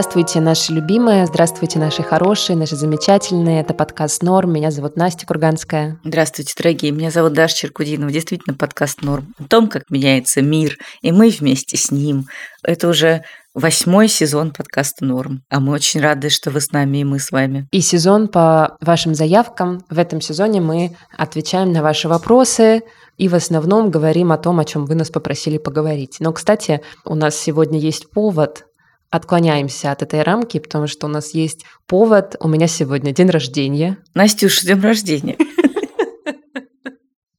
Здравствуйте, наши любимые, здравствуйте, наши хорошие, наши замечательные. Это подкаст «Норм». Меня зовут Настя Курганская. Здравствуйте, дорогие. Меня зовут Даша Черкудинова. Действительно, подкаст «Норм». О том, как меняется мир, и мы вместе с ним. Это уже восьмой сезон подкаста «Норм». А мы очень рады, что вы с нами, и мы с вами. И сезон по вашим заявкам. В этом сезоне мы отвечаем на ваши вопросы, и в основном говорим о том, о чем вы нас попросили поговорить. Но, кстати, у нас сегодня есть повод отклоняемся от этой рамки, потому что у нас есть повод. У меня сегодня день рождения. Настюша, день рождения.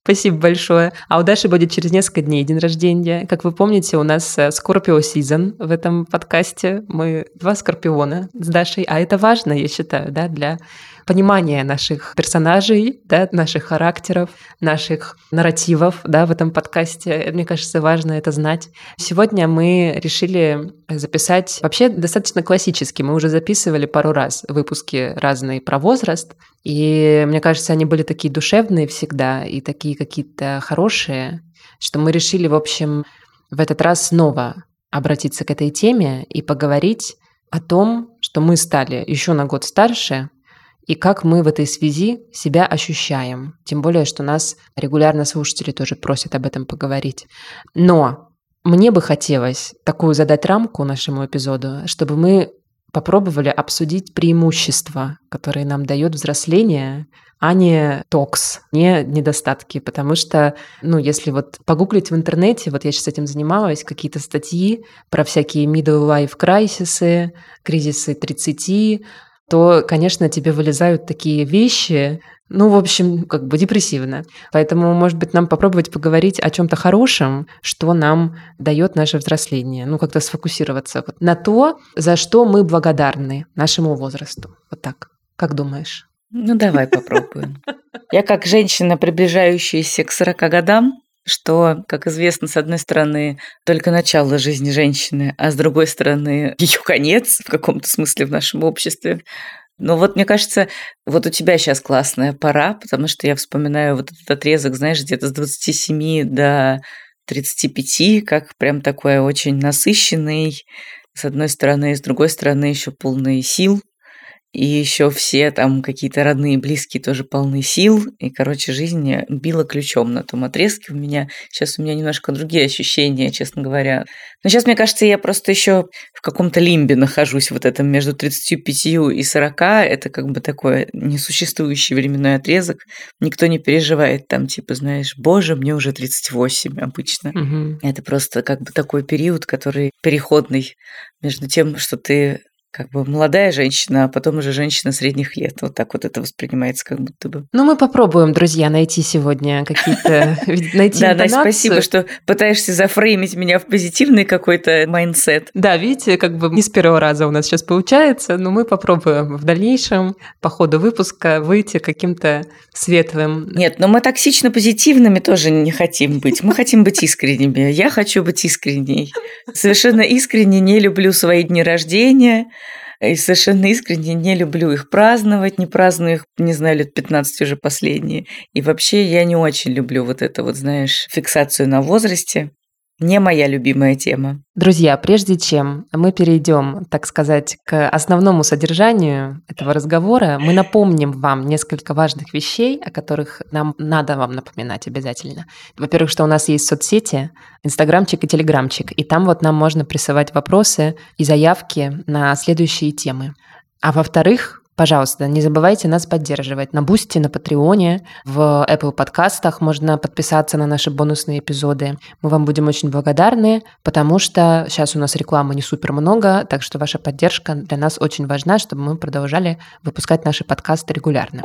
Спасибо большое. А у Даши будет через несколько дней день рождения. Как вы помните, у нас Скорпио э, Season в этом подкасте. Мы два скорпиона с Дашей, а это важно, я считаю, да, для понимание наших персонажей, да, наших характеров, наших нарративов да, в этом подкасте. Мне кажется, важно это знать. Сегодня мы решили записать вообще достаточно классически. Мы уже записывали пару раз выпуски разные про возраст. И мне кажется, они были такие душевные всегда и такие какие-то хорошие, что мы решили, в общем, в этот раз снова обратиться к этой теме и поговорить о том, что мы стали еще на год старше, и как мы в этой связи себя ощущаем. Тем более, что нас регулярно слушатели тоже просят об этом поговорить. Но мне бы хотелось такую задать рамку нашему эпизоду, чтобы мы попробовали обсудить преимущества, которые нам дает взросление, а не токс, не недостатки. Потому что, ну, если вот погуглить в интернете, вот я сейчас этим занималась, какие-то статьи про всякие middle life crisis, кризисы 30, то, конечно, тебе вылезают такие вещи, ну, в общем, как бы депрессивно. Поэтому, может быть, нам попробовать поговорить о чем-то хорошем, что нам дает наше взросление. Ну, как-то сфокусироваться вот на то, за что мы благодарны нашему возрасту. Вот так. Как думаешь? Ну, давай попробуем. Я как женщина, приближающаяся к 40 годам, что, как известно, с одной стороны, только начало жизни женщины, а с другой стороны, ее конец в каком-то смысле в нашем обществе. Но вот мне кажется, вот у тебя сейчас классная пора, потому что я вспоминаю вот этот отрезок, знаешь, где-то с 27 до 35, как прям такой очень насыщенный, с одной стороны, и с другой стороны еще полный сил, и еще все там какие-то родные, близкие тоже полны сил. И, короче, жизнь била ключом на том отрезке у меня. Сейчас у меня немножко другие ощущения, честно говоря. Но сейчас, мне кажется, я просто еще в каком-то лимбе нахожусь вот этом между 35 и 40. Это как бы такой несуществующий временной отрезок. Никто не переживает там, типа, знаешь, боже, мне уже 38 обычно. Угу. Это просто как бы такой период, который переходный между тем, что ты как бы молодая женщина, а потом уже женщина средних лет. Вот так вот это воспринимается как будто бы. Ну, мы попробуем, друзья, найти сегодня какие-то... Найти Да, Настя, спасибо, что пытаешься зафреймить меня в позитивный какой-то mindset. Да, видите, как бы не с первого раза у нас сейчас получается, но мы попробуем в дальнейшем по ходу выпуска выйти каким-то светлым. Нет, но мы токсично позитивными тоже не хотим быть. Мы хотим быть искренними. Я хочу быть искренней. Совершенно искренне не люблю свои дни рождения, и совершенно искренне не люблю их праздновать, не праздную их, не знаю, лет 15 уже последние. И вообще я не очень люблю вот это вот, знаешь, фиксацию на возрасте не моя любимая тема. Друзья, прежде чем мы перейдем, так сказать, к основному содержанию этого разговора, мы напомним вам несколько важных вещей, о которых нам надо вам напоминать обязательно. Во-первых, что у нас есть соцсети, инстаграмчик и телеграмчик, и там вот нам можно присылать вопросы и заявки на следующие темы. А во-вторых, Пожалуйста, не забывайте нас поддерживать на Boosty, на Patreon е, в Apple подкастах можно подписаться на наши бонусные эпизоды. Мы вам будем очень благодарны, потому что сейчас у нас рекламы не супер много, так что ваша поддержка для нас очень важна, чтобы мы продолжали выпускать наши подкасты регулярно.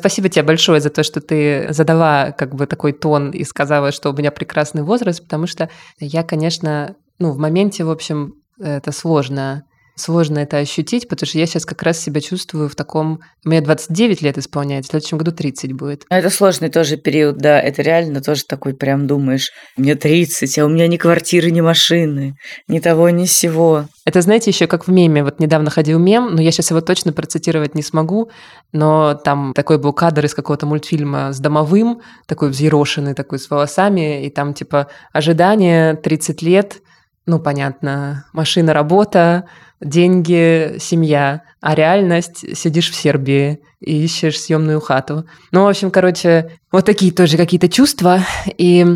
Спасибо тебе большое за то, что ты задала как бы такой тон и сказала, что у меня прекрасный возраст, потому что я, конечно, ну, в моменте, в общем, это сложно сложно это ощутить, потому что я сейчас как раз себя чувствую в таком... Мне 29 лет исполняется, в следующем году 30 будет. А это сложный тоже период, да. Это реально тоже такой прям думаешь, мне 30, а у меня ни квартиры, ни машины, ни того, ни сего. Это, знаете, еще как в меме. Вот недавно ходил мем, но я сейчас его точно процитировать не смогу, но там такой был кадр из какого-то мультфильма с домовым, такой взъерошенный, такой с волосами, и там типа ожидание 30 лет, ну, понятно, машина, работа, деньги, семья, а реальность сидишь в Сербии и ищешь съемную хату. Ну, в общем, короче, вот такие тоже какие-то чувства. И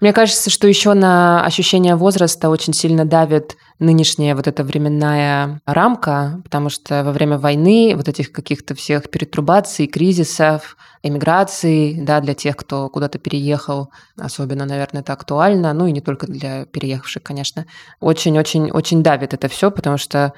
мне кажется, что еще на ощущение возраста очень сильно давит нынешняя вот эта временная рамка, потому что во время войны вот этих каких-то всех перетрубаций, кризисов, эмиграции, да, для тех, кто куда-то переехал, особенно, наверное, это актуально, ну и не только для переехавших, конечно, очень-очень-очень давит это все, потому что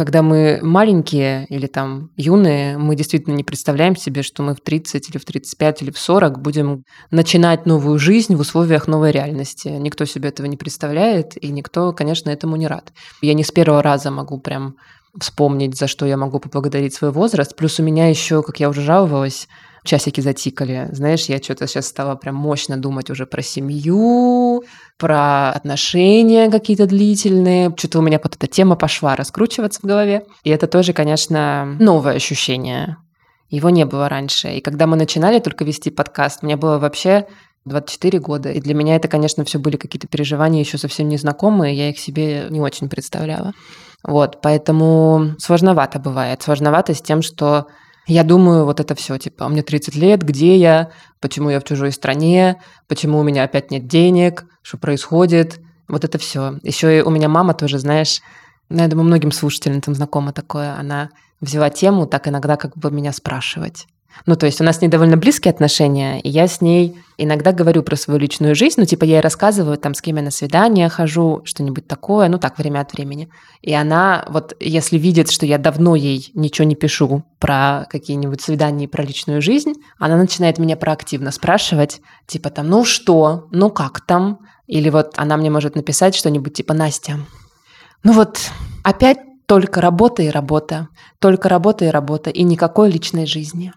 когда мы маленькие или там юные, мы действительно не представляем себе, что мы в 30 или в 35 или в 40 будем начинать новую жизнь в условиях новой реальности. Никто себе этого не представляет, и никто, конечно, этому не рад. Я не с первого раза могу прям вспомнить, за что я могу поблагодарить свой возраст. Плюс у меня еще, как я уже жаловалась, часики затикали. Знаешь, я что-то сейчас стала прям мощно думать уже про семью, про отношения какие-то длительные. Что-то у меня вот эта тема пошла раскручиваться в голове. И это тоже, конечно, новое ощущение. Его не было раньше. И когда мы начинали только вести подкаст, мне было вообще 24 года. И для меня это, конечно, все были какие-то переживания еще совсем незнакомые, я их себе не очень представляла. Вот, поэтому сложновато бывает. Сложновато с тем, что я думаю, вот это все, типа, мне 30 лет, где я, почему я в чужой стране, почему у меня опять нет денег, что происходит, вот это все. Еще и у меня мама тоже, знаешь, ну, я думаю, многим слушателям там знакомо такое, она взяла тему так иногда как бы меня спрашивать. Ну, то есть у нас с ней довольно близкие отношения, и я с ней иногда говорю про свою личную жизнь, ну, типа я ей рассказываю, там, с кем я на свидание хожу, что-нибудь такое, ну, так, время от времени. И она вот, если видит, что я давно ей ничего не пишу про какие-нибудь свидания и про личную жизнь, она начинает меня проактивно спрашивать, типа там, ну что, ну как там? Или вот она мне может написать что-нибудь типа, Настя, ну вот опять только работа и работа, только работа и работа, и никакой личной жизни.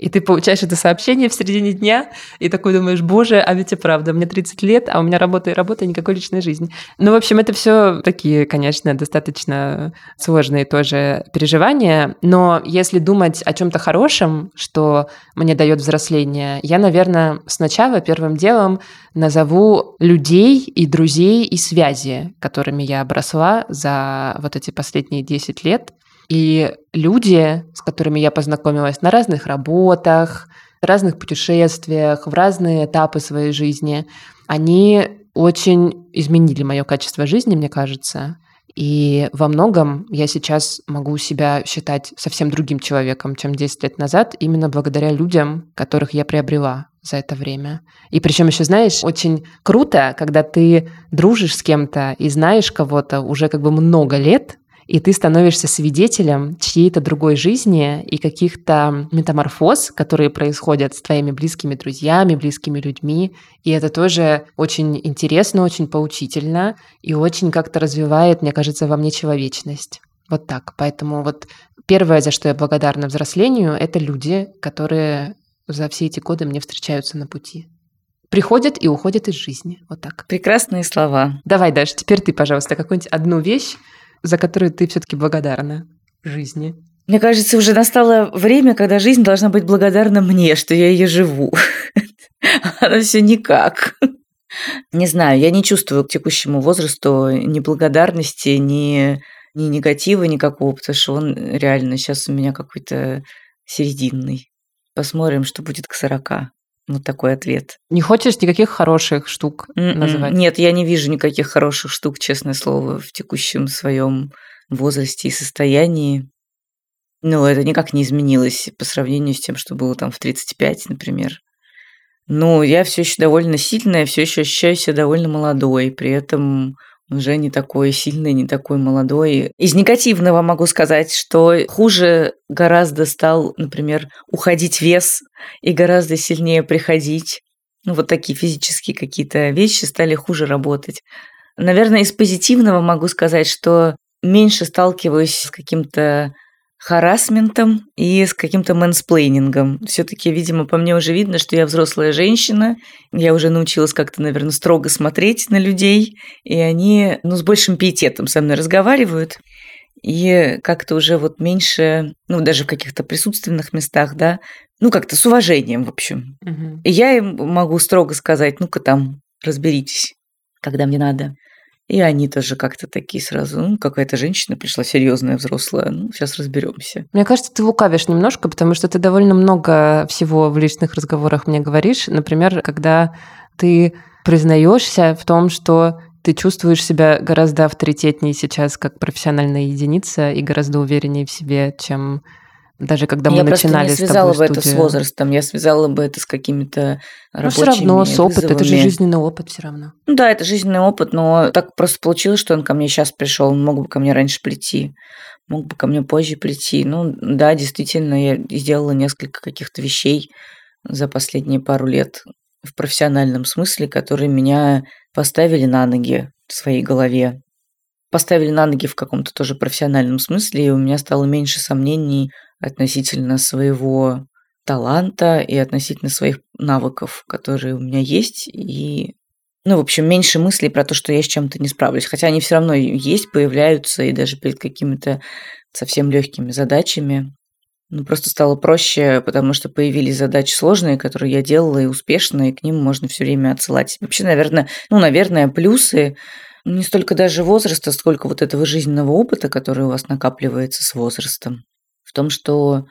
И ты получаешь это сообщение в середине дня, и такой думаешь, боже, а ведь и правда, мне 30 лет, а у меня работа и работа, и никакой личной жизни. Ну, в общем, это все такие, конечно, достаточно сложные тоже переживания, но если думать о чем-то хорошем, что мне дает взросление, я, наверное, сначала первым делом назову людей и друзей и связи, которыми я обросла за вот эти последние 10 лет. И люди, с которыми я познакомилась на разных работах, разных путешествиях, в разные этапы своей жизни, они очень изменили мое качество жизни, мне кажется. И во многом я сейчас могу себя считать совсем другим человеком, чем 10 лет назад, именно благодаря людям, которых я приобрела за это время. И причем еще, знаешь, очень круто, когда ты дружишь с кем-то и знаешь кого-то уже как бы много лет, и ты становишься свидетелем чьей-то другой жизни и каких-то метаморфоз, которые происходят с твоими близкими друзьями, близкими людьми. И это тоже очень интересно, очень поучительно и очень как-то развивает, мне кажется, во мне человечность. Вот так. Поэтому вот первое, за что я благодарна взрослению, это люди, которые за все эти годы мне встречаются на пути приходят и уходят из жизни. Вот так. Прекрасные слова. Давай, Даша, теперь ты, пожалуйста, какую-нибудь одну вещь, за которую ты все-таки благодарна жизни? Мне кажется, уже настало время, когда жизнь должна быть благодарна мне, что я ее живу. Она все никак. Не знаю, я не чувствую к текущему возрасту ни благодарности, ни, ни негатива никакого, потому что он реально сейчас у меня какой-то серединный. Посмотрим, что будет к сорока. Вот такой ответ. Не хочешь никаких хороших штук Mm-mm. М-м. называть? Нет, я не вижу никаких хороших штук, честное слово, в текущем своем возрасте и состоянии. Ну, это никак не изменилось по сравнению с тем, что было там в 35, например. Но я все еще довольно сильная, все еще ощущаю себя довольно молодой. При этом уже не такой сильный, не такой молодой. Из негативного могу сказать, что хуже гораздо стал, например, уходить вес и гораздо сильнее приходить. Ну, вот такие физические какие-то вещи стали хуже работать. Наверное, из позитивного могу сказать, что меньше сталкиваюсь с каким-то харасментом и с каким-то мэнсплейнингом. Все-таки, видимо, по мне уже видно, что я взрослая женщина. Я уже научилась как-то, наверное, строго смотреть на людей, и они, ну, с большим пиететом со мной разговаривают. И как-то уже вот меньше, ну, даже в каких-то присутственных местах, да, ну, как-то с уважением, в общем. Угу. И я им могу строго сказать, ну-ка там, разберитесь, когда мне надо. И они тоже как-то такие сразу, ну, какая-то женщина пришла серьезная, взрослая, ну, сейчас разберемся. Мне кажется, ты лукавишь немножко, потому что ты довольно много всего в личных разговорах мне говоришь. Например, когда ты признаешься в том, что ты чувствуешь себя гораздо авторитетнее сейчас как профессиональная единица и гораздо увереннее в себе, чем даже когда мы я начинали просто не связала бы это с возрастом, я связала бы это с какими-то рабочими Но все равно с опытом, это же жизненный опыт все равно. Ну да, это жизненный опыт, но так просто получилось, что он ко мне сейчас пришел, он мог бы ко мне раньше прийти, мог бы ко мне позже прийти. Ну да, действительно, я сделала несколько каких-то вещей за последние пару лет в профессиональном смысле, которые меня поставили на ноги в своей голове. Поставили на ноги в каком-то тоже профессиональном смысле, и у меня стало меньше сомнений относительно своего таланта и относительно своих навыков, которые у меня есть, и ну, в общем, меньше мыслей про то, что я с чем-то не справлюсь. Хотя они все равно есть, появляются, и даже перед какими-то совсем легкими задачами. Ну, просто стало проще, потому что появились задачи сложные, которые я делала и успешно, и к ним можно все время отсылать. Вообще, наверное, ну, наверное, плюсы не столько даже возраста, сколько вот этого жизненного опыта, который у вас накапливается с возрастом в том, что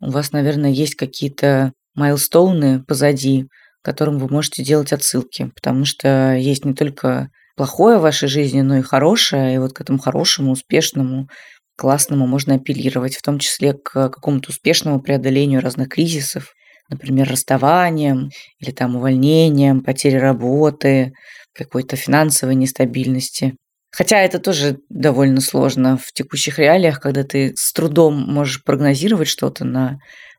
у вас, наверное, есть какие-то майлстоуны позади, к которым вы можете делать отсылки, потому что есть не только плохое в вашей жизни, но и хорошее, и вот к этому хорошему, успешному, классному можно апеллировать, в том числе к какому-то успешному преодолению разных кризисов, например, расставанием или там увольнением, потерей работы, какой-то финансовой нестабильности. Хотя это тоже довольно сложно в текущих реалиях, когда ты с трудом можешь прогнозировать что-то на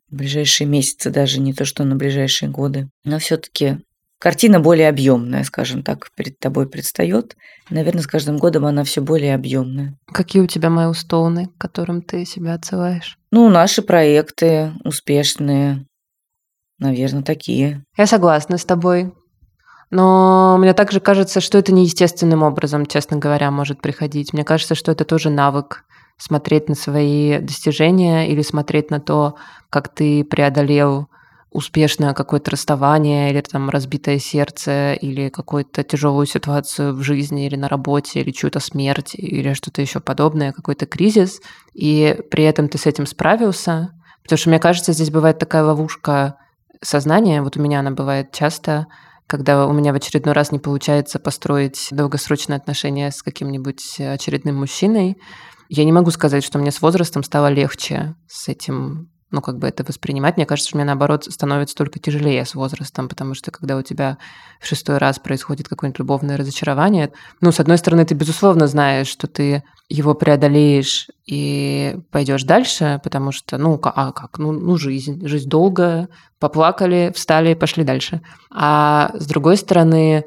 ближайшие месяцы, даже не то, что на ближайшие годы. Но все-таки картина более объемная, скажем так, перед тобой предстает. Наверное, с каждым годом она все более объемная. Какие у тебя майлстоуны, к которым ты себя отсылаешь? Ну, наши проекты успешные, наверное, такие. Я согласна с тобой. Но мне также кажется, что это неестественным образом, честно говоря, может приходить. Мне кажется, что это тоже навык смотреть на свои достижения или смотреть на то, как ты преодолел успешное какое-то расставание или там разбитое сердце или какую-то тяжелую ситуацию в жизни или на работе или чью-то смерть или что-то еще подобное, какой-то кризис, и при этом ты с этим справился. Потому что мне кажется, здесь бывает такая ловушка сознания, вот у меня она бывает часто, когда у меня в очередной раз не получается построить долгосрочные отношения с каким-нибудь очередным мужчиной, я не могу сказать, что мне с возрастом стало легче с этим ну, как бы это воспринимать. Мне кажется, что мне, наоборот, становится только тяжелее с возрастом, потому что когда у тебя в шестой раз происходит какое-нибудь любовное разочарование, ну, с одной стороны, ты, безусловно, знаешь, что ты его преодолеешь и пойдешь дальше, потому что, ну, а как? Ну, ну, жизнь. Жизнь долгая. Поплакали, встали, пошли дальше. А с другой стороны,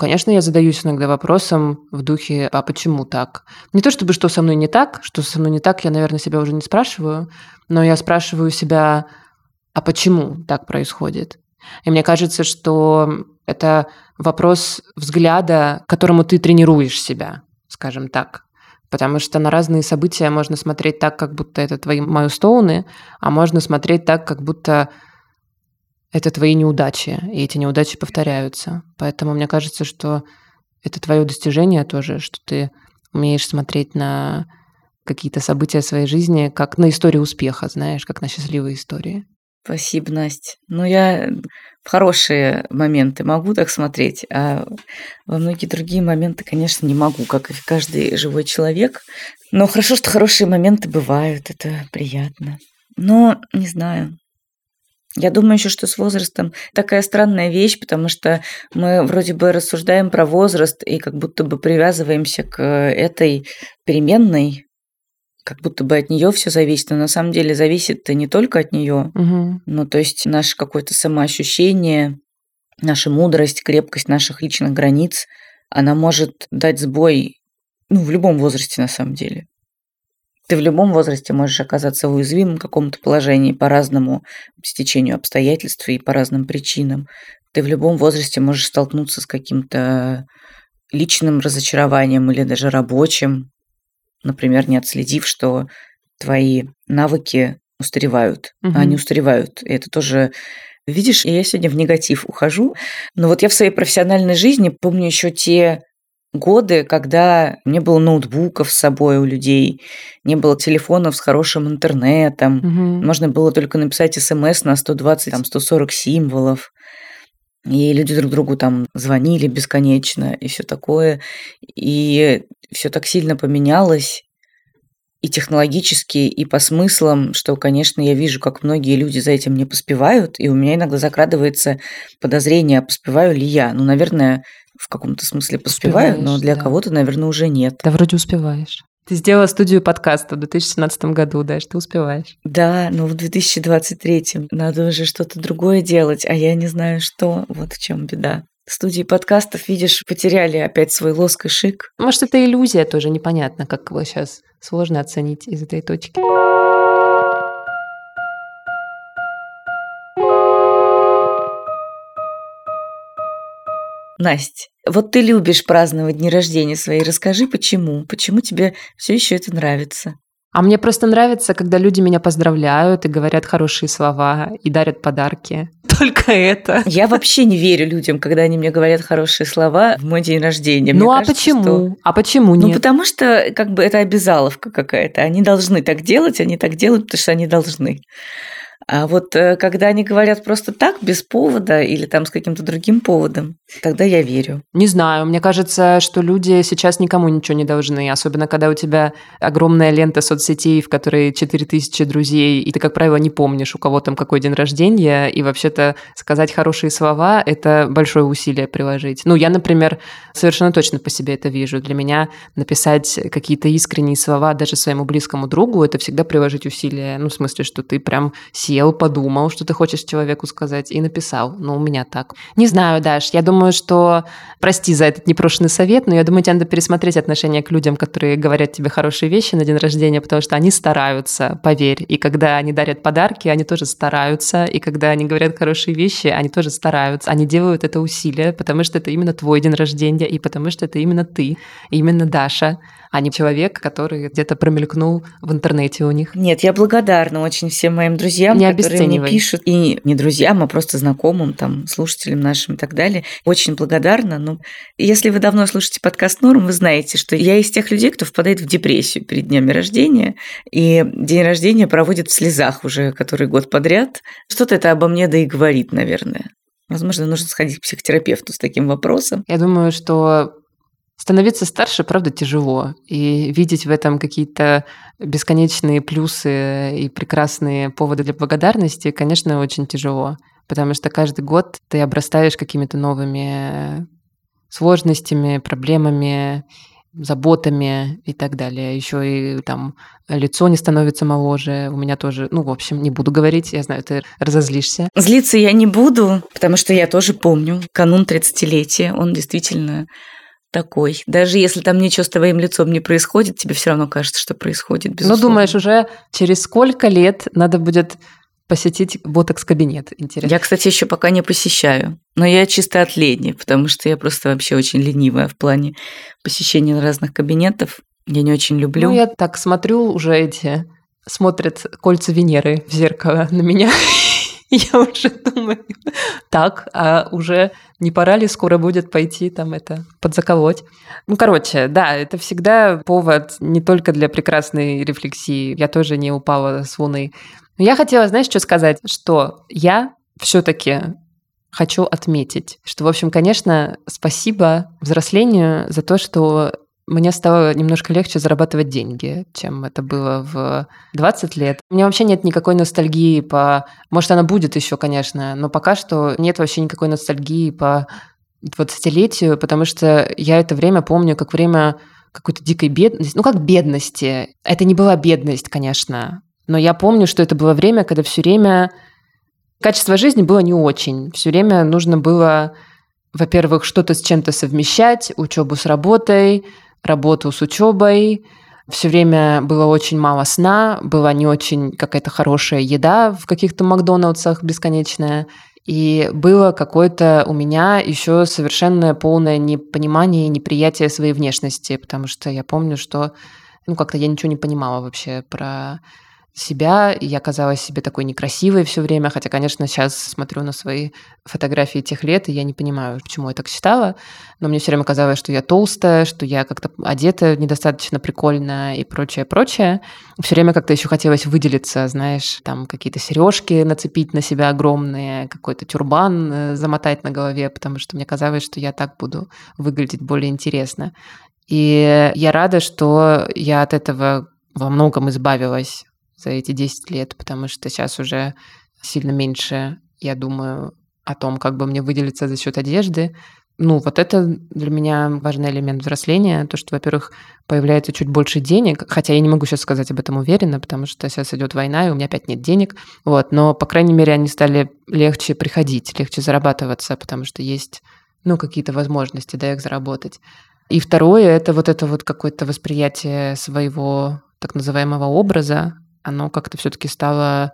Конечно, я задаюсь иногда вопросом в духе, а почему так? Не то чтобы что со мной не так, что со мной не так, я, наверное, себя уже не спрашиваю, но я спрашиваю себя, а почему так происходит? И мне кажется, что это вопрос взгляда, к которому ты тренируешь себя, скажем так. Потому что на разные события можно смотреть так, как будто это твои майлстоуны, а можно смотреть так, как будто это твои неудачи, и эти неудачи повторяются. Поэтому мне кажется, что это твое достижение тоже, что ты умеешь смотреть на какие-то события своей жизни как на историю успеха, знаешь, как на счастливые истории. Спасибо, Настя. Ну, я в хорошие моменты могу так смотреть, а во многие другие моменты, конечно, не могу, как и каждый живой человек. Но хорошо, что хорошие моменты бывают, это приятно. Но, не знаю, я думаю еще, что с возрастом такая странная вещь, потому что мы вроде бы рассуждаем про возраст и как будто бы привязываемся к этой переменной, как будто бы от нее все зависит, но на самом деле зависит не только от нее, угу. ну то есть наше какое-то самоощущение, наша мудрость, крепкость наших личных границ, она может дать сбой Ну, в любом возрасте, на самом деле. Ты в любом возрасте можешь оказаться в каком-то положении по разному стечению обстоятельств и по разным причинам. Ты в любом возрасте можешь столкнуться с каким-то личным разочарованием или даже рабочим, например, не отследив, что твои навыки устаревают, угу. а они устаревают. И это тоже Видишь, я сегодня в негатив ухожу. Но вот я в своей профессиональной жизни помню еще те годы, когда не было ноутбуков с собой у людей, не было телефонов с хорошим интернетом, угу. можно было только написать смс на 120, там, 140 символов. И люди друг другу там звонили бесконечно и все такое. И все так сильно поменялось и технологически, и по смыслам, что, конечно, я вижу, как многие люди за этим не поспевают, и у меня иногда закрадывается подозрение, а поспеваю ли я. Ну, наверное, в каком-то смысле поспеваю, Успеваешь, но для да. кого-то, наверное, уже нет. Да, вроде успеваешь. Ты сделала студию подкаста в 2017 году, да, что успеваешь. Да, но в 2023 надо уже что-то другое делать, а я не знаю что. Вот в чем беда. Студии подкастов, видишь, потеряли опять свой лоск и шик. Может, это иллюзия тоже, непонятно, как его сейчас сложно оценить из этой точки. Настя, вот ты любишь праздновать дни рождения свои. Расскажи, почему? Почему тебе все еще это нравится? А мне просто нравится, когда люди меня поздравляют и говорят хорошие слова и дарят подарки. Только это. Я вообще не верю людям, когда они мне говорят хорошие слова в мой день рождения. Мне ну а почему? Что... А почему нет? Ну потому что как бы это обязаловка какая-то. Они должны так делать, они так делают, потому что они должны. А вот э, когда они говорят просто так, без повода или там с каким-то другим поводом, тогда я верю. Не знаю, мне кажется, что люди сейчас никому ничего не должны, особенно когда у тебя огромная лента соцсетей, в которой 4000 друзей, и ты, как правило, не помнишь, у кого там какой день рождения, и вообще-то сказать хорошие слова – это большое усилие приложить. Ну, я, например, совершенно точно по себе это вижу. Для меня написать какие-то искренние слова даже своему близкому другу – это всегда приложить усилия. Ну, в смысле, что ты прям сел сел, подумал, что ты хочешь человеку сказать, и написал. Ну, у меня так. Не знаю, Даш, я думаю, что... Прости за этот непрошенный совет, но я думаю, тебе надо пересмотреть отношение к людям, которые говорят тебе хорошие вещи на день рождения, потому что они стараются, поверь. И когда они дарят подарки, они тоже стараются. И когда они говорят хорошие вещи, они тоже стараются. Они делают это усилие, потому что это именно твой день рождения, и потому что это именно ты, именно Даша а не человек, который где-то промелькнул в интернете у них. Нет, я благодарна очень всем моим друзьям, не которые мне пишут, и не друзьям, а просто знакомым, там, слушателям нашим и так далее. Очень благодарна. Но если вы давно слушаете подкаст Норм, вы знаете, что я из тех людей, кто впадает в депрессию перед днями рождения, и день рождения проводит в слезах уже который год подряд. Что-то это обо мне да и говорит, наверное. Возможно, нужно сходить к психотерапевту с таким вопросом. Я думаю, что Становиться старше, правда, тяжело. И видеть в этом какие-то бесконечные плюсы и прекрасные поводы для благодарности, конечно, очень тяжело. Потому что каждый год ты обрастаешь какими-то новыми сложностями, проблемами, заботами и так далее. Еще и там лицо не становится моложе. У меня тоже, ну, в общем, не буду говорить, я знаю, ты разозлишься. Злиться я не буду, потому что я тоже помню канун 30-летия. Он действительно такой. Даже если там ничего с твоим лицом не происходит, тебе все равно кажется, что происходит. Ну, безусловно. Ну, думаешь, уже через сколько лет надо будет посетить ботокс-кабинет? Интересно. Я, кстати, еще пока не посещаю. Но я чисто от лени, потому что я просто вообще очень ленивая в плане посещения разных кабинетов. Я не очень люблю. Ну, я так смотрю уже эти смотрят кольца Венеры в зеркало на меня. Я уже думаю, так, а уже не пора ли скоро будет пойти там это подзаколоть? Ну, короче, да, это всегда повод не только для прекрасной рефлексии. Я тоже не упала с луны. Но я хотела, знаешь, что сказать? Что я все-таки хочу отметить, что, в общем, конечно, спасибо взрослению за то, что мне стало немножко легче зарабатывать деньги, чем это было в 20 лет. У меня вообще нет никакой ностальгии по... Может, она будет еще, конечно, но пока что нет вообще никакой ностальгии по 20-летию, потому что я это время помню как время какой-то дикой бедности. Ну, как бедности. Это не была бедность, конечно. Но я помню, что это было время, когда все время качество жизни было не очень. Все время нужно было, во-первых, что-то с чем-то совмещать, учебу с работой, работу с учебой, все время было очень мало сна, была не очень какая-то хорошая еда в каких-то Макдональдсах бесконечная. И было какое-то у меня еще совершенно полное непонимание и неприятие своей внешности, потому что я помню, что ну, как-то я ничего не понимала вообще про себя, я казалась себе такой некрасивой все время, хотя, конечно, сейчас смотрю на свои фотографии тех лет, и я не понимаю, почему я так считала, но мне все время казалось, что я толстая, что я как-то одета недостаточно прикольно и прочее, прочее. Все время как-то еще хотелось выделиться, знаешь, там какие-то сережки нацепить на себя огромные, какой-то тюрбан э, замотать на голове, потому что мне казалось, что я так буду выглядеть более интересно. И я рада, что я от этого во многом избавилась за эти 10 лет, потому что сейчас уже сильно меньше я думаю о том, как бы мне выделиться за счет одежды. Ну, вот это для меня важный элемент взросления, то, что, во-первых, появляется чуть больше денег, хотя я не могу сейчас сказать об этом уверенно, потому что сейчас идет война, и у меня опять нет денег, вот, но, по крайней мере, они стали легче приходить, легче зарабатываться, потому что есть, ну, какие-то возможности, да, их заработать. И второе, это вот это вот какое-то восприятие своего так называемого образа, оно как-то все-таки стало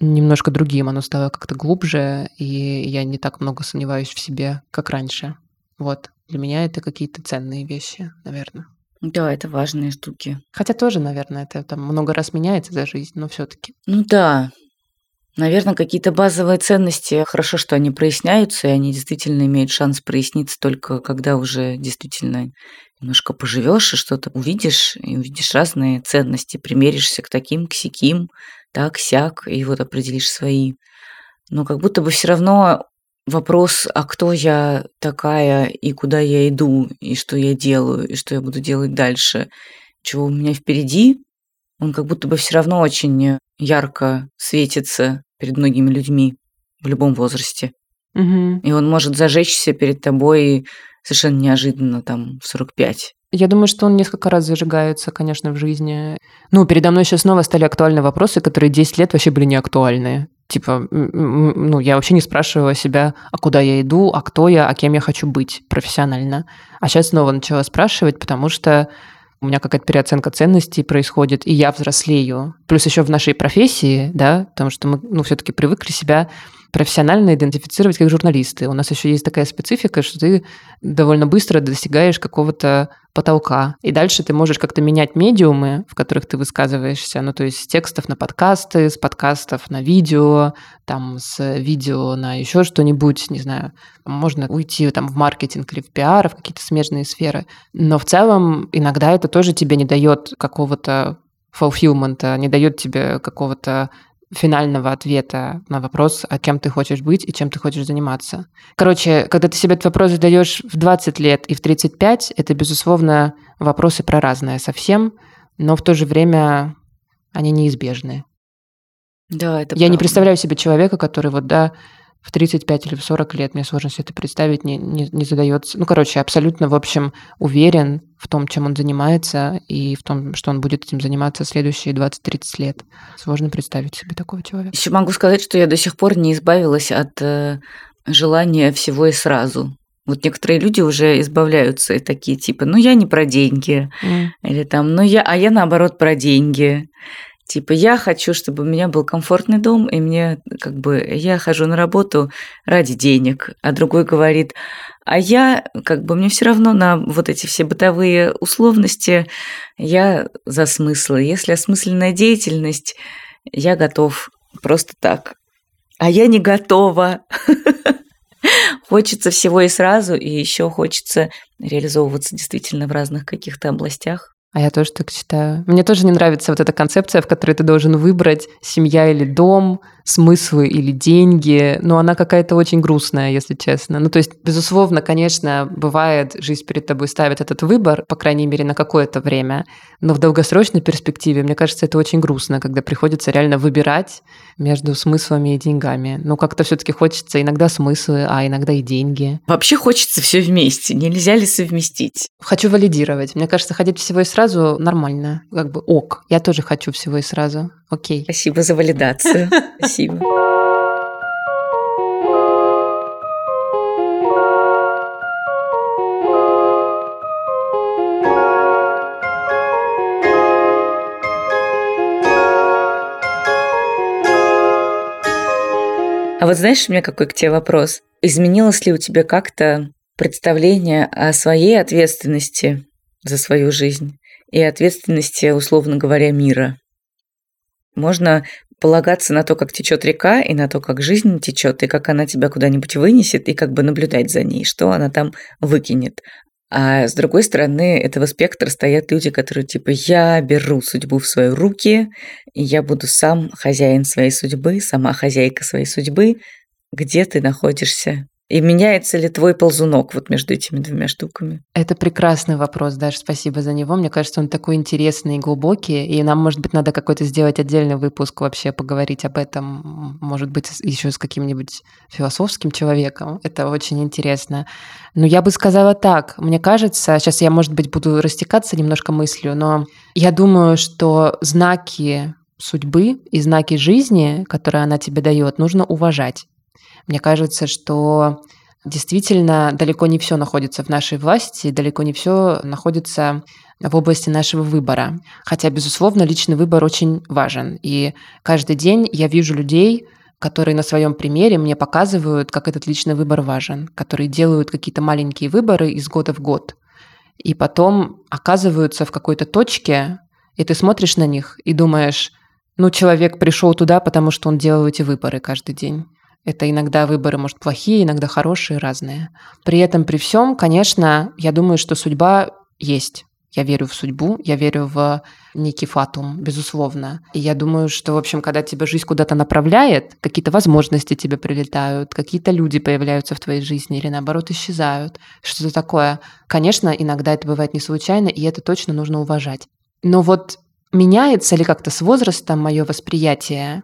немножко другим, оно стало как-то глубже, и я не так много сомневаюсь в себе, как раньше. Вот. Для меня это какие-то ценные вещи, наверное. Да, это важные штуки. Хотя тоже, наверное, это там много раз меняется за жизнь, но все-таки. Ну да. Наверное, какие-то базовые ценности, хорошо, что они проясняются, и они действительно имеют шанс проясниться только когда уже действительно немножко поживешь и что-то увидишь, и увидишь разные ценности, примеришься к таким, к сяким, так, сяк, и вот определишь свои. Но как будто бы все равно вопрос, а кто я такая, и куда я иду, и что я делаю, и что я буду делать дальше, чего у меня впереди, он как будто бы все равно очень ярко светится перед многими людьми в любом возрасте. Угу. И он может зажечься перед тобой совершенно неожиданно там в 45. Я думаю, что он несколько раз зажигается, конечно, в жизни. Ну, передо мной сейчас снова стали актуальны вопросы, которые 10 лет вообще были не актуальны. Типа, ну, я вообще не спрашивала себя, а куда я иду, а кто я, а кем я хочу быть профессионально. А сейчас снова начала спрашивать, потому что у меня какая-то переоценка ценностей происходит, и я взрослею. Плюс еще в нашей профессии, да, потому что мы, ну, все-таки привыкли себя профессионально идентифицировать как журналисты. У нас еще есть такая специфика, что ты довольно быстро достигаешь какого-то потолка. И дальше ты можешь как-то менять медиумы, в которых ты высказываешься. Ну, то есть с текстов на подкасты, с подкастов на видео, там с видео на еще что-нибудь, не знаю. Можно уйти там в маркетинг или в пиар, в какие-то смежные сферы. Но в целом иногда это тоже тебе не дает какого-то fulfillment, не дает тебе какого-то финального ответа на вопрос, а кем ты хочешь быть и чем ты хочешь заниматься. Короче, когда ты себе этот вопрос задаешь в 20 лет и в 35, это, безусловно, вопросы про разное совсем, но в то же время они неизбежны. Да, это Я правда. не представляю себе человека, который вот, да, в 35 или в 40 лет, мне сложно себе это представить, не, не, не задается. Ну, короче, абсолютно, в общем, уверен в том, чем он занимается, и в том, что он будет этим заниматься следующие 20-30 лет. Сложно представить себе такого человека. Еще могу сказать, что я до сих пор не избавилась от э, желания всего и сразу. Вот некоторые люди уже избавляются и такие типа, ну я не про деньги, Mm. или там, ну я, а я наоборот про деньги. Типа, я хочу, чтобы у меня был комфортный дом, и мне, как бы, я хожу на работу ради денег. А другой говорит, а я, как бы, мне все равно на вот эти все бытовые условности, я за смыслы. Если осмысленная деятельность, я готов просто так. А я не готова. Хочется всего и сразу, и еще хочется реализовываться действительно в разных каких-то областях. А я тоже так считаю. Мне тоже не нравится вот эта концепция, в которой ты должен выбрать семья или дом, смыслы или деньги. Но она какая-то очень грустная, если честно. Ну, то есть, безусловно, конечно, бывает, жизнь перед тобой ставит этот выбор, по крайней мере, на какое-то время. Но в долгосрочной перспективе, мне кажется, это очень грустно, когда приходится реально выбирать между смыслами и деньгами. Ну, как-то все-таки хочется иногда смыслы, а иногда и деньги. Вообще хочется все вместе. Нельзя ли совместить? Хочу валидировать. Мне кажется, хотеть всего и сразу нормально. Как бы ок. Я тоже хочу всего и сразу. Окей. Спасибо за валидацию. Спасибо. А вот знаешь, у меня какой к тебе вопрос? Изменилось ли у тебя как-то представление о своей ответственности за свою жизнь и ответственности, условно говоря, мира? Можно полагаться на то, как течет река, и на то, как жизнь течет, и как она тебя куда-нибудь вынесет, и как бы наблюдать за ней, что она там выкинет. А с другой стороны этого спектра стоят люди, которые типа «я беру судьбу в свои руки, и я буду сам хозяин своей судьбы, сама хозяйка своей судьбы». Где ты находишься? И меняется ли твой ползунок вот между этими двумя штуками? Это прекрасный вопрос, Даша, спасибо за него. Мне кажется, он такой интересный и глубокий, и нам, может быть, надо какой-то сделать отдельный выпуск, вообще поговорить об этом, может быть, еще с каким-нибудь философским человеком. Это очень интересно. Но я бы сказала так, мне кажется, сейчас я, может быть, буду растекаться немножко мыслью, но я думаю, что знаки судьбы и знаки жизни, которые она тебе дает, нужно уважать. Мне кажется, что действительно далеко не все находится в нашей власти, далеко не все находится в области нашего выбора. Хотя, безусловно, личный выбор очень важен. И каждый день я вижу людей, которые на своем примере мне показывают, как этот личный выбор важен, которые делают какие-то маленькие выборы из года в год. И потом оказываются в какой-то точке, и ты смотришь на них и думаешь, ну, человек пришел туда, потому что он делал эти выборы каждый день. Это иногда выборы, может, плохие, иногда хорошие, разные. При этом, при всем, конечно, я думаю, что судьба есть. Я верю в судьбу, я верю в некий фатум, безусловно. И я думаю, что, в общем, когда тебя жизнь куда-то направляет, какие-то возможности тебе прилетают, какие-то люди появляются в твоей жизни или, наоборот, исчезают, что-то такое. Конечно, иногда это бывает не случайно, и это точно нужно уважать. Но вот меняется ли как-то с возрастом мое восприятие?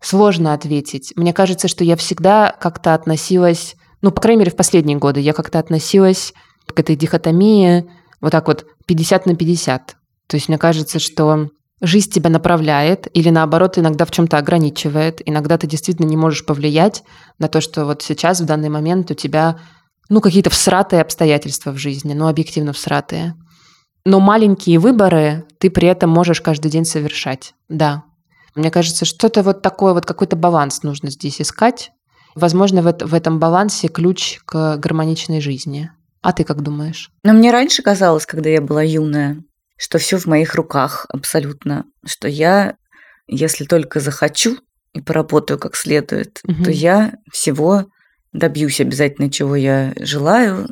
Сложно ответить. Мне кажется, что я всегда как-то относилась, ну, по крайней мере, в последние годы, я как-то относилась к этой дихотомии вот так вот 50 на 50. То есть мне кажется, что жизнь тебя направляет или наоборот иногда в чем-то ограничивает. Иногда ты действительно не можешь повлиять на то, что вот сейчас в данный момент у тебя ну какие-то всратые обстоятельства в жизни, ну объективно всратые. Но маленькие выборы ты при этом можешь каждый день совершать. Да, мне кажется, что-то вот такое, вот какой-то баланс нужно здесь искать. Возможно, в, в этом балансе ключ к гармоничной жизни. А ты как думаешь? Но мне раньше казалось, когда я была юная, что все в моих руках абсолютно. Что я, если только захочу и поработаю как следует, угу. то я всего добьюсь обязательно, чего я желаю,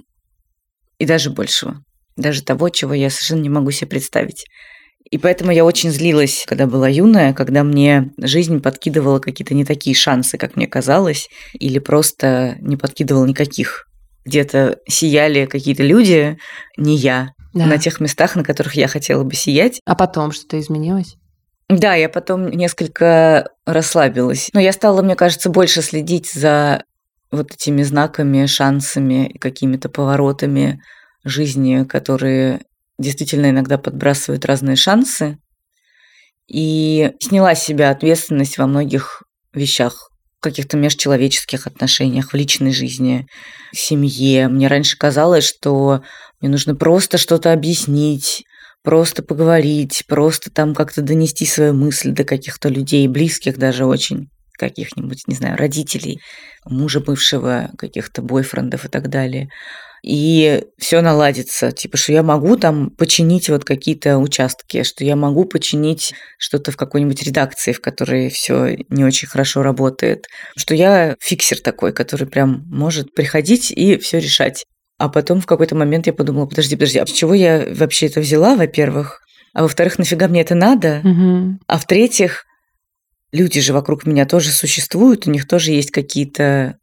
и даже большего. Даже того, чего я совершенно не могу себе представить. И поэтому я очень злилась, когда была юная, когда мне жизнь подкидывала какие-то не такие шансы, как мне казалось, или просто не подкидывала никаких. Где-то сияли какие-то люди, не я, да. на тех местах, на которых я хотела бы сиять. А потом что-то изменилось? Да, я потом несколько расслабилась. Но я стала, мне кажется, больше следить за вот этими знаками, шансами, какими-то поворотами жизни, которые действительно иногда подбрасывают разные шансы. И сняла с себя ответственность во многих вещах, в каких-то межчеловеческих отношениях, в личной жизни, в семье. Мне раньше казалось, что мне нужно просто что-то объяснить, просто поговорить, просто там как-то донести свою мысль до каких-то людей, близких даже очень, каких-нибудь, не знаю, родителей, мужа бывшего, каких-то бойфрендов и так далее и все наладится. Типа, что я могу там починить вот какие-то участки, что я могу починить что-то в какой-нибудь редакции, в которой все не очень хорошо работает, что я фиксер такой, который прям может приходить и все решать. А потом в какой-то момент я подумала, подожди, подожди, а с чего я вообще это взяла, во-первых? А во-вторых, нафига мне это надо? Угу. А в-третьих, люди же вокруг меня тоже существуют, у них тоже есть какие-то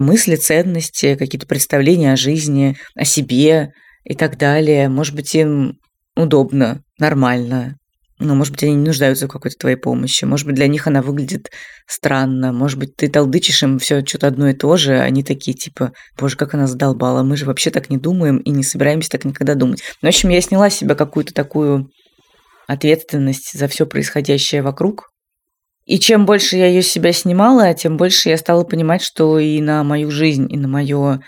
мысли, ценности, какие-то представления о жизни, о себе и так далее. Может быть, им удобно, нормально. Но, может быть, они не нуждаются в какой-то твоей помощи. Может быть, для них она выглядит странно. Может быть, ты толдычишь им все что-то одно и то же, а они такие, типа, боже, как она задолбала, мы же вообще так не думаем и не собираемся так никогда думать. Ну, в общем, я сняла с себя какую-то такую ответственность за все происходящее вокруг, и чем больше я ее себя снимала, тем больше я стала понимать, что и на мою жизнь, и на мое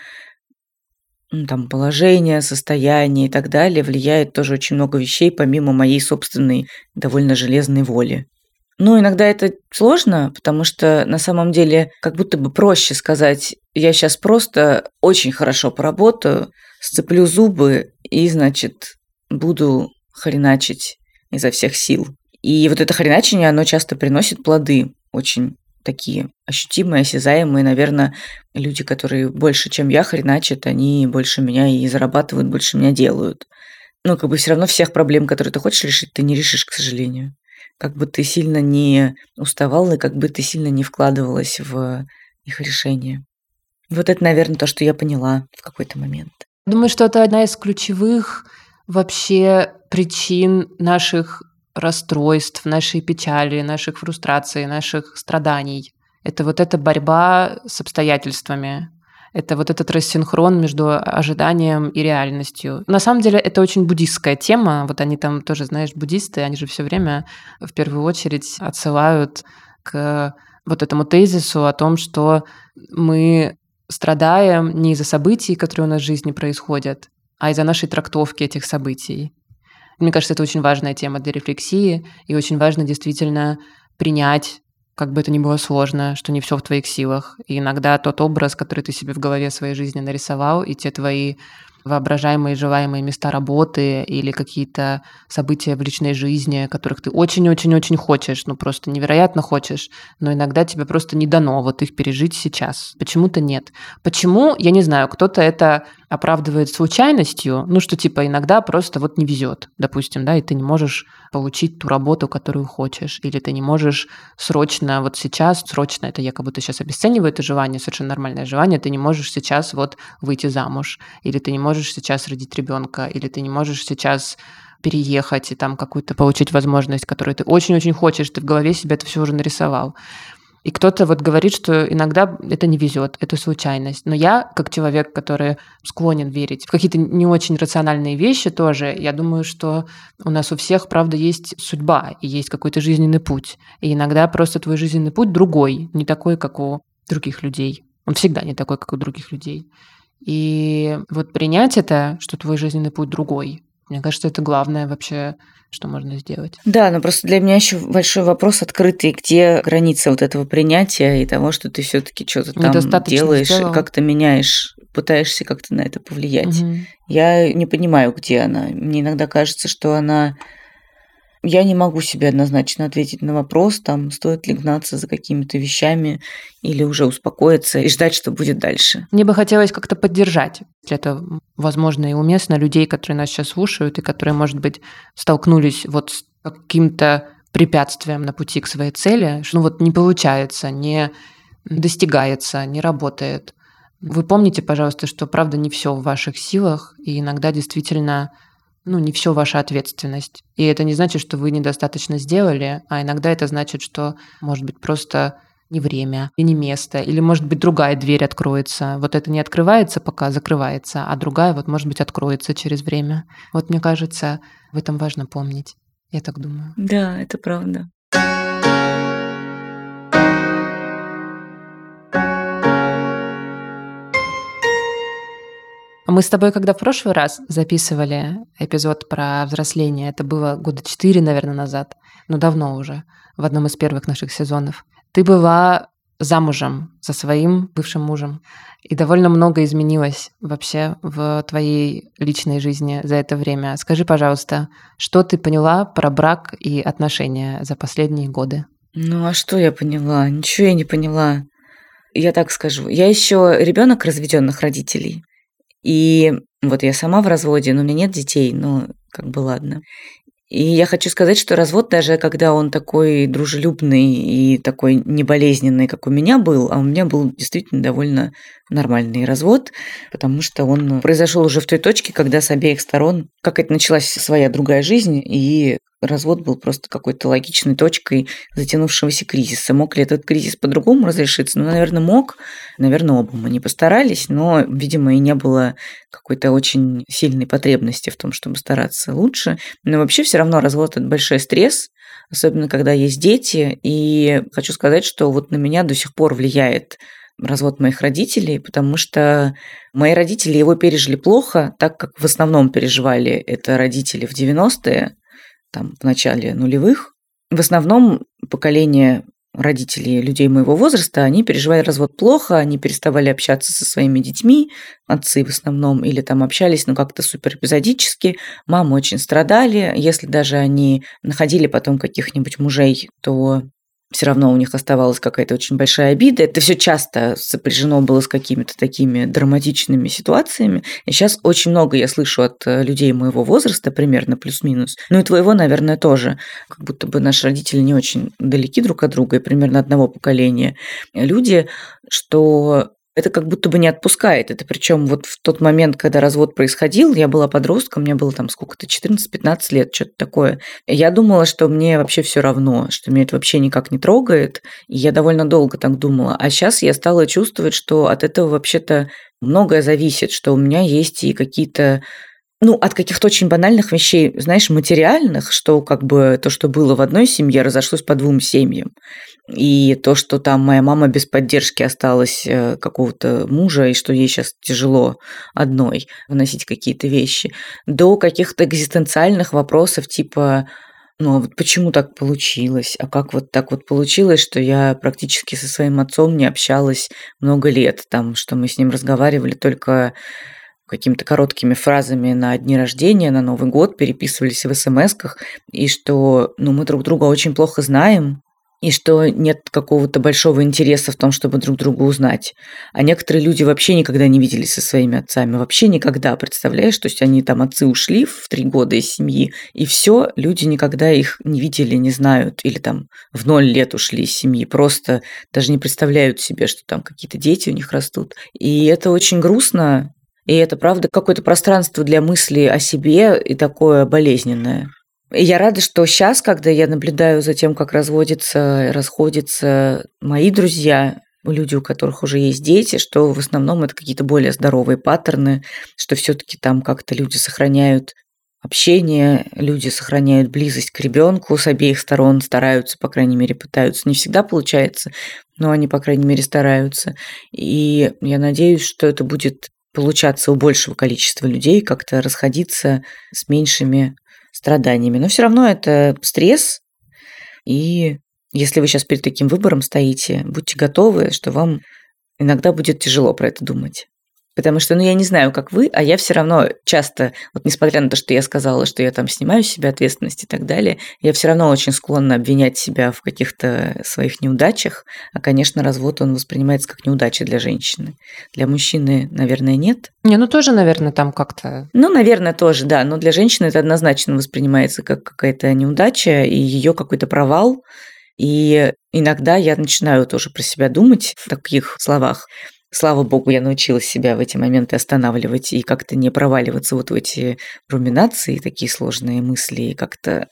ну, там, положение, состояние и так далее влияет тоже очень много вещей, помимо моей собственной довольно железной воли. Ну, иногда это сложно, потому что на самом деле как будто бы проще сказать, я сейчас просто очень хорошо поработаю, сцеплю зубы и, значит, буду хреначить изо всех сил. И вот это хреначение, оно часто приносит плоды очень такие ощутимые, осязаемые. Наверное, люди, которые больше, чем я, хреначат, они больше меня и зарабатывают, больше меня делают. Но как бы все равно всех проблем, которые ты хочешь решить, ты не решишь, к сожалению. Как бы ты сильно не уставал и как бы ты сильно не вкладывалась в их решение. Вот это, наверное, то, что я поняла в какой-то момент. Думаю, что это одна из ключевых вообще причин наших расстройств, нашей печали, наших фрустраций, наших страданий. Это вот эта борьба с обстоятельствами. Это вот этот рассинхрон между ожиданием и реальностью. На самом деле это очень буддистская тема. Вот они там тоже, знаешь, буддисты, они же все время в первую очередь отсылают к вот этому тезису о том, что мы страдаем не из-за событий, которые у нас в жизни происходят, а из-за нашей трактовки этих событий. Мне кажется, это очень важная тема для рефлексии, и очень важно действительно принять как бы это ни было сложно, что не все в твоих силах. И иногда тот образ, который ты себе в голове своей жизни нарисовал, и те твои воображаемые желаемые места работы или какие-то события в личной жизни, которых ты очень-очень-очень хочешь, ну просто невероятно хочешь, но иногда тебе просто не дано вот их пережить сейчас. Почему-то нет. Почему? Я не знаю. Кто-то это оправдывает случайностью, ну что типа иногда просто вот не везет, допустим, да, и ты не можешь получить ту работу, которую хочешь, или ты не можешь срочно вот сейчас, срочно, это я как будто сейчас обесцениваю это желание, совершенно нормальное желание, ты не можешь сейчас вот выйти замуж, или ты не можешь сейчас родить ребенка, или ты не можешь сейчас переехать и там какую-то получить возможность, которую ты очень-очень хочешь, ты в голове себе это все уже нарисовал. И кто-то вот говорит, что иногда это не везет, это случайность. Но я, как человек, который склонен верить в какие-то не очень рациональные вещи тоже, я думаю, что у нас у всех, правда, есть судьба и есть какой-то жизненный путь. И иногда просто твой жизненный путь другой, не такой, как у других людей. Он всегда не такой, как у других людей. И вот принять это, что твой жизненный путь другой, мне кажется, это главное вообще что можно сделать. Да, но просто для меня еще большой вопрос открытый, где граница вот этого принятия и того, что ты все-таки что-то там делаешь, как-то меняешь, пытаешься как-то на это повлиять. Угу. Я не понимаю, где она. Мне иногда кажется, что она я не могу себе однозначно ответить на вопрос, там, стоит ли гнаться за какими-то вещами или уже успокоиться и ждать, что будет дальше. Мне бы хотелось как-то поддержать, это возможно и уместно, людей, которые нас сейчас слушают и которые, может быть, столкнулись вот с каким-то препятствием на пути к своей цели, что ну вот не получается, не достигается, не работает. Вы помните, пожалуйста, что правда не все в ваших силах, и иногда действительно ну, не все ваша ответственность. И это не значит, что вы недостаточно сделали, а иногда это значит, что, может быть, просто не время и не место, или, может быть, другая дверь откроется. Вот это не открывается, пока закрывается, а другая, вот, может быть, откроется через время. Вот, мне кажется, в этом важно помнить. Я так думаю. Да, это правда. Мы с тобой, когда в прошлый раз записывали эпизод про взросление, это было года четыре, наверное, назад, но давно уже, в одном из первых наших сезонов, ты была замужем за своим бывшим мужем. И довольно много изменилось вообще в твоей личной жизни за это время. Скажи, пожалуйста, что ты поняла про брак и отношения за последние годы? Ну а что я поняла? Ничего я не поняла. Я так скажу. Я еще ребенок разведенных родителей. И вот я сама в разводе, но у меня нет детей, ну, как бы ладно. И я хочу сказать, что развод, даже когда он такой дружелюбный и такой неболезненный, как у меня был, а у меня был действительно довольно нормальный развод, потому что он произошел уже в той точке, когда с обеих сторон как это началась своя другая жизнь, и развод был просто какой-то логичной точкой затянувшегося кризиса. Мог ли этот кризис по-другому разрешиться? Ну, наверное, мог. Наверное, оба мы не постарались, но, видимо, и не было какой-то очень сильной потребности в том, чтобы стараться лучше. Но вообще все равно развод – это большой стресс, особенно когда есть дети. И хочу сказать, что вот на меня до сих пор влияет развод моих родителей, потому что мои родители его пережили плохо, так как в основном переживали это родители в 90-е, там, в начале нулевых. в основном поколение родителей людей моего возраста, они переживали развод плохо, они переставали общаться со своими детьми, отцы в основном, или там общались, ну, как-то супер эпизодически. Мамы очень страдали. Если даже они находили потом каких-нибудь мужей, то все равно у них оставалась какая-то очень большая обида. Это все часто сопряжено было с какими-то такими драматичными ситуациями. И сейчас очень много я слышу от э, людей моего возраста, примерно плюс-минус. Ну и твоего, наверное, тоже. Как будто бы наши родители не очень далеки друг от друга и примерно одного поколения. Люди, что это как будто бы не отпускает. Это причем вот в тот момент, когда развод происходил, я была подростком, мне было там сколько-то, 14-15 лет, что-то такое. Я думала, что мне вообще все равно, что меня это вообще никак не трогает. И я довольно долго так думала. А сейчас я стала чувствовать, что от этого вообще-то многое зависит, что у меня есть и какие-то ну, от каких-то очень банальных вещей, знаешь, материальных, что как бы то, что было в одной семье, разошлось по двум семьям. И то, что там моя мама без поддержки осталась э, какого-то мужа, и что ей сейчас тяжело одной выносить какие-то вещи, до каких-то экзистенциальных вопросов типа ну а вот почему так получилось? А как вот так вот получилось, что я практически со своим отцом не общалась много лет, там, что мы с ним разговаривали только какими-то короткими фразами на дни рождения, на Новый год, переписывались в смс-ках, и что ну, мы друг друга очень плохо знаем, и что нет какого-то большого интереса в том, чтобы друг друга узнать. А некоторые люди вообще никогда не виделись со своими отцами, вообще никогда, представляешь? То есть они там отцы ушли в три года из семьи, и все, люди никогда их не видели, не знают, или там в ноль лет ушли из семьи, просто даже не представляют себе, что там какие-то дети у них растут. И это очень грустно, и это, правда, какое-то пространство для мысли о себе и такое болезненное. И я рада, что сейчас, когда я наблюдаю за тем, как разводятся, расходятся мои друзья, люди, у которых уже есть дети, что в основном это какие-то более здоровые паттерны, что все-таки там как-то люди сохраняют общение, люди сохраняют близость к ребенку с обеих сторон, стараются, по крайней мере, пытаются. Не всегда получается, но они, по крайней мере, стараются. И я надеюсь, что это будет получаться у большего количества людей, как-то расходиться с меньшими страданиями. Но все равно это стресс, и если вы сейчас перед таким выбором стоите, будьте готовы, что вам иногда будет тяжело про это думать. Потому что, ну, я не знаю, как вы, а я все равно часто, вот несмотря на то, что я сказала, что я там снимаю с себя ответственность и так далее, я все равно очень склонна обвинять себя в каких-то своих неудачах. А, конечно, развод, он воспринимается как неудача для женщины. Для мужчины, наверное, нет. Не, ну тоже, наверное, там как-то... Ну, наверное, тоже, да. Но для женщины это однозначно воспринимается как какая-то неудача и ее какой-то провал. И иногда я начинаю тоже про себя думать в таких словах. Слава богу, я научилась себя в эти моменты останавливать и как-то не проваливаться вот в эти руминации, такие сложные мысли, и как-то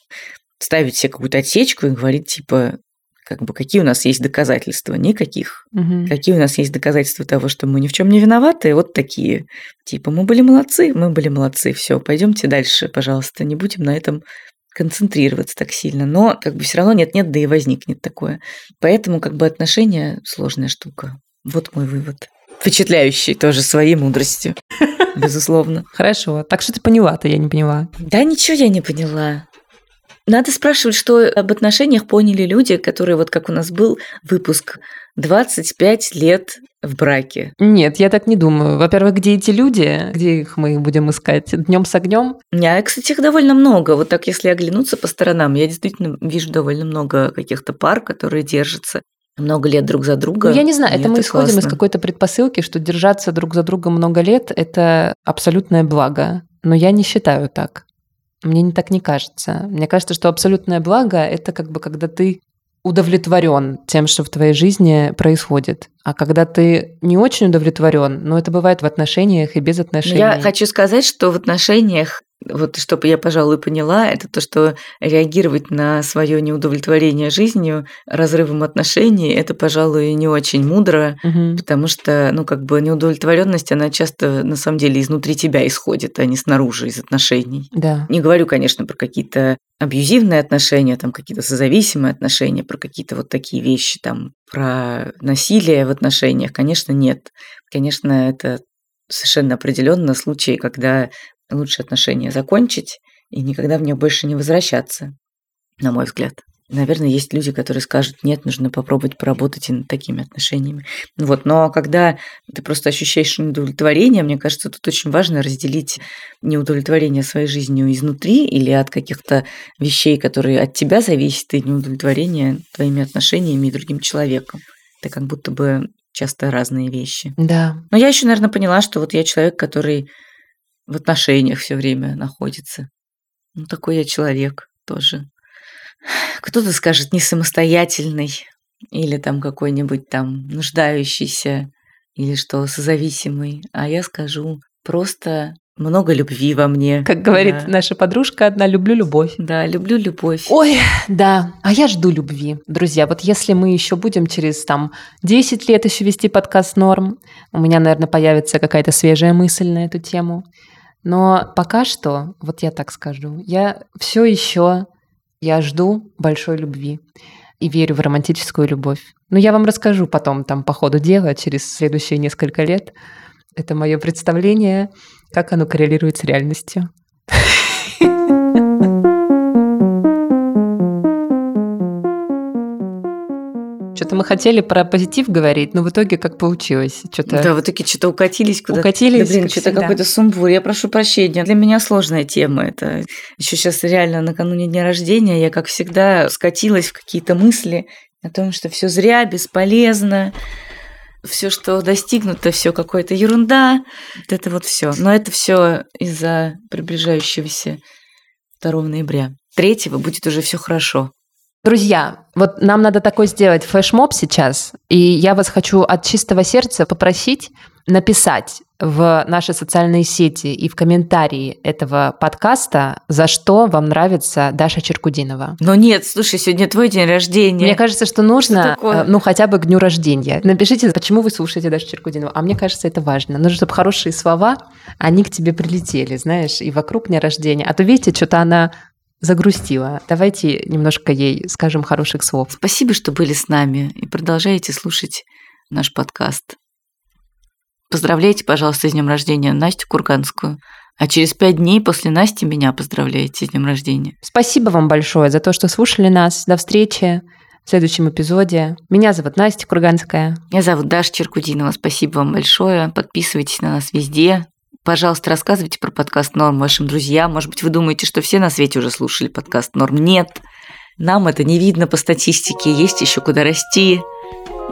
ставить себе какую-то отсечку и говорить, типа, как бы какие у нас есть доказательства? Никаких. Угу. Какие у нас есть доказательства того, что мы ни в чем не виноваты? Вот такие. Типа, мы были молодцы, мы были молодцы, все, пойдемте дальше, пожалуйста, не будем на этом концентрироваться так сильно. Но как бы все равно нет-нет, да и возникнет такое. Поэтому как бы отношения сложная штука. Вот мой вывод. Впечатляющий тоже своей мудростью. Безусловно. Хорошо. Так что ты поняла-то, я не поняла. Да ничего я не поняла. Надо спрашивать, что об отношениях поняли люди, которые, вот как у нас был выпуск, 25 лет в браке. Нет, я так не думаю. Во-первых, где эти люди, где их мы будем искать? Днем с огнем? Я, кстати, их довольно много. Вот так, если оглянуться по сторонам, я действительно вижу довольно много каких-то пар, которые держатся много лет друг за друга. Ну, я не знаю, это мы это исходим классно. из какой-то предпосылки, что держаться друг за друга много лет – это абсолютное благо. Но я не считаю так. Мне не так не кажется. Мне кажется, что абсолютное благо – это как бы когда ты удовлетворен тем, что в твоей жизни происходит. А когда ты не очень удовлетворен, ну это бывает в отношениях и без отношений. Я хочу сказать, что в отношениях вот чтобы я, пожалуй, поняла, это то, что реагировать на свое неудовлетворение жизнью, разрывом отношений, это, пожалуй, не очень мудро, угу. потому что, ну, как бы неудовлетворенность, она часто, на самом деле, изнутри тебя исходит, а не снаружи из отношений. Да. Не говорю, конечно, про какие-то абьюзивные отношения, там какие-то созависимые отношения, про какие-то вот такие вещи, там, про насилие в отношениях, конечно, нет. Конечно, это совершенно определенно случаи, когда лучше отношения закончить и никогда в нее больше не возвращаться, на мой взгляд. Наверное, есть люди, которые скажут, нет, нужно попробовать поработать и над такими отношениями. Вот. Но когда ты просто ощущаешь неудовлетворение, мне кажется, тут очень важно разделить неудовлетворение своей жизнью изнутри или от каких-то вещей, которые от тебя зависят, и неудовлетворение твоими отношениями и другим человеком. Это как будто бы часто разные вещи. Да. Но я еще, наверное, поняла, что вот я человек, который в отношениях все время находится. Ну, такой я человек тоже. Кто-то скажет не самостоятельный или там какой-нибудь там нуждающийся или что, созависимый, а я скажу просто много любви во мне. Как говорит да. наша подружка одна, люблю любовь. Да, люблю любовь. Ой, да, а я жду любви. Друзья, вот если мы еще будем через там 10 лет еще вести подкаст «Норм», у меня, наверное, появится какая-то свежая мысль на эту тему. Но пока что, вот я так скажу, я все еще я жду большой любви и верю в романтическую любовь. Но я вам расскажу потом, там, по ходу дела, через следующие несколько лет. Это мое представление, как оно коррелирует с реальностью. Что-то мы хотели про позитив говорить, но в итоге как получилось? Что-то... Да, в итоге что-то укатились куда-то. Укатились, да, блин, как что-то какой-то сумбур. Я прошу прощения. Для меня сложная тема это. Еще сейчас реально накануне дня рождения я, как всегда, скатилась в какие-то мысли о том, что все зря, бесполезно, все, что достигнуто, все какая-то ерунда. Вот это вот все. Но это все из-за приближающегося 2 ноября. Третьего будет уже все хорошо. Друзья, вот нам надо такой сделать флешмоб сейчас, и я вас хочу от чистого сердца попросить написать в наши социальные сети и в комментарии этого подкаста, за что вам нравится Даша Черкудинова. Но нет, слушай, сегодня твой день рождения. Мне кажется, что Что нужно, такое? э, ну, хотя бы к дню рождения. Напишите, почему вы слушаете Дашу Черкудинову. А мне кажется, это важно. Нужно, чтобы хорошие слова, они к тебе прилетели, знаешь, и вокруг дня рождения. А то, видите, что-то она загрустила. Давайте немножко ей скажем хороших слов. Спасибо, что были с нами и продолжаете слушать наш подкаст. Поздравляйте, пожалуйста, с днем рождения Настю Курганскую. А через пять дней после Насти меня поздравляйте с днем рождения. Спасибо вам большое за то, что слушали нас. До встречи в следующем эпизоде. Меня зовут Настя Курганская. Меня зовут Даша Черкудинова. Спасибо вам большое. Подписывайтесь на нас везде. Пожалуйста, рассказывайте про подкаст «Норм» вашим друзьям. Может быть, вы думаете, что все на свете уже слушали подкаст «Норм». Нет. Нам это не видно по статистике. Есть еще куда расти.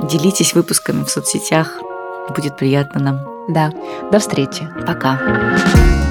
Делитесь выпусками в соцсетях. Будет приятно нам. Да, до встречи. Пока.